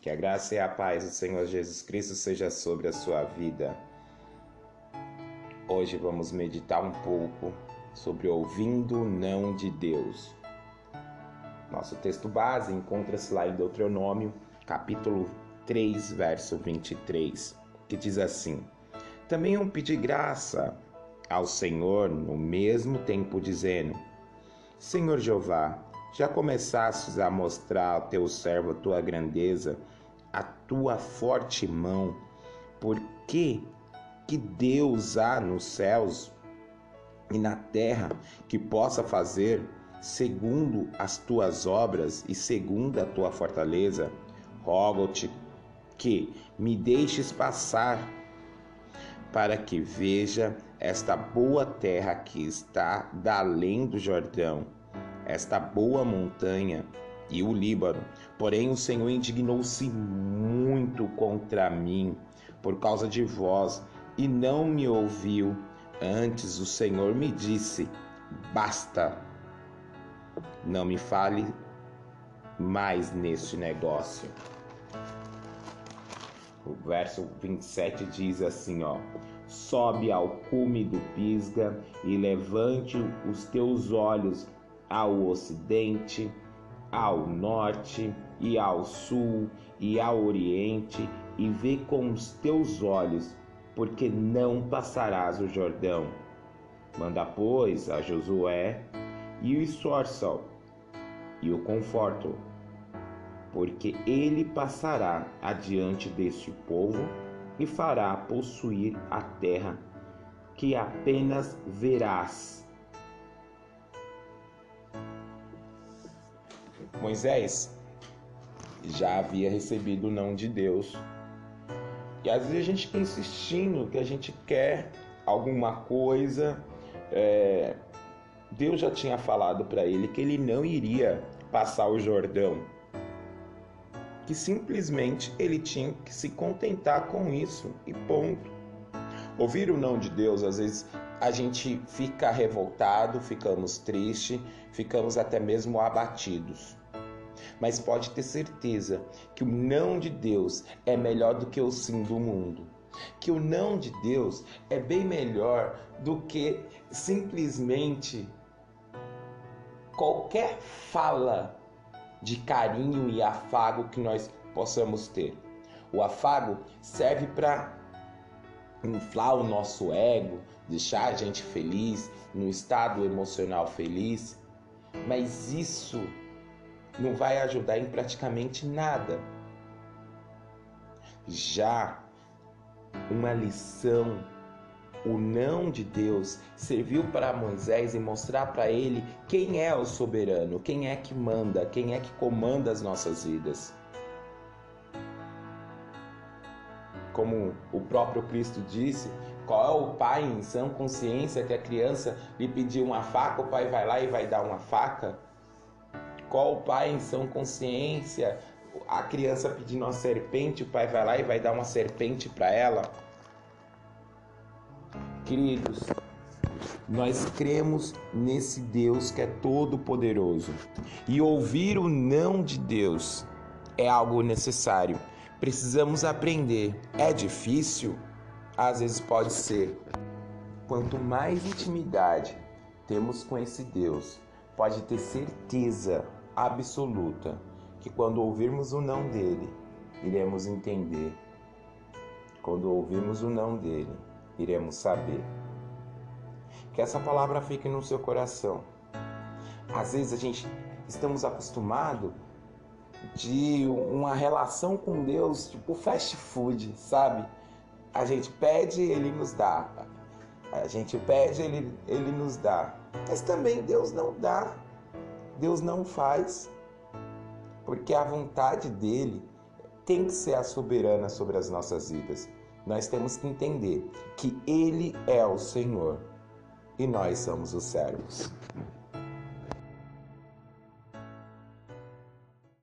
Que a graça e a paz do Senhor Jesus Cristo seja sobre a sua vida. Hoje vamos meditar um pouco sobre ouvindo o não de Deus. Nosso texto base encontra-se lá em Deuteronômio, capítulo 3, verso 23, que diz assim: Também eu pedi graça ao Senhor no mesmo tempo, dizendo: Senhor Jeová, já começastes a mostrar ao teu servo a tua grandeza, a tua forte mão, por que que Deus há nos céus e na terra que possa fazer segundo as tuas obras e segundo a tua fortaleza? Rogo-te que me deixes passar para que veja esta boa terra que está da além do Jordão esta boa montanha e o Líbano. Porém, o Senhor indignou-se muito contra mim por causa de vós e não me ouviu. Antes o Senhor me disse: Basta, não me fale mais neste negócio. O verso 27 diz assim, ó: Sobe ao cume do Pisga e levante os teus olhos ao ocidente, ao norte e ao sul e ao oriente, e vê com os teus olhos, porque não passarás o Jordão. Manda, pois, a Josué e o esforça e o conforto, porque ele passará adiante deste povo e fará possuir a terra que apenas verás Moisés já havia recebido o não de Deus. E às vezes a gente fica insistindo que a gente quer alguma coisa. É... Deus já tinha falado para ele que ele não iria passar o Jordão. Que simplesmente ele tinha que se contentar com isso e ponto. Ouvir o não de Deus, às vezes a gente fica revoltado, ficamos tristes, ficamos até mesmo abatidos mas pode ter certeza que o não de Deus é melhor do que o sim do mundo. Que o não de Deus é bem melhor do que simplesmente qualquer fala de carinho e afago que nós possamos ter. O afago serve para inflar o nosso ego, deixar a gente feliz, no estado emocional feliz, mas isso não vai ajudar em praticamente nada. Já uma lição, o não de Deus serviu para Moisés e mostrar para ele quem é o soberano, quem é que manda, quem é que comanda as nossas vidas. Como o próprio Cristo disse, qual é o pai em sã consciência que a criança lhe pediu uma faca, o pai vai lá e vai dar uma faca? Qual o pai em sã consciência? A criança pedindo uma serpente, o pai vai lá e vai dar uma serpente para ela. Queridos, nós cremos nesse Deus que é todo poderoso. E ouvir o não de Deus é algo necessário. Precisamos aprender. É difícil? Às vezes pode ser. Quanto mais intimidade temos com esse Deus, pode ter certeza absoluta que quando ouvirmos o não dele, iremos entender. Quando ouvirmos o não dele, iremos saber. Que essa palavra fique no seu coração. Às vezes a gente estamos acostumados de uma relação com Deus, tipo fast food, sabe? A gente pede, ele nos dá. A gente pede, ele, ele nos dá. Mas também Deus não dá. Deus não faz, porque a vontade dele tem que ser a soberana sobre as nossas vidas. Nós temos que entender que ele é o Senhor e nós somos os servos.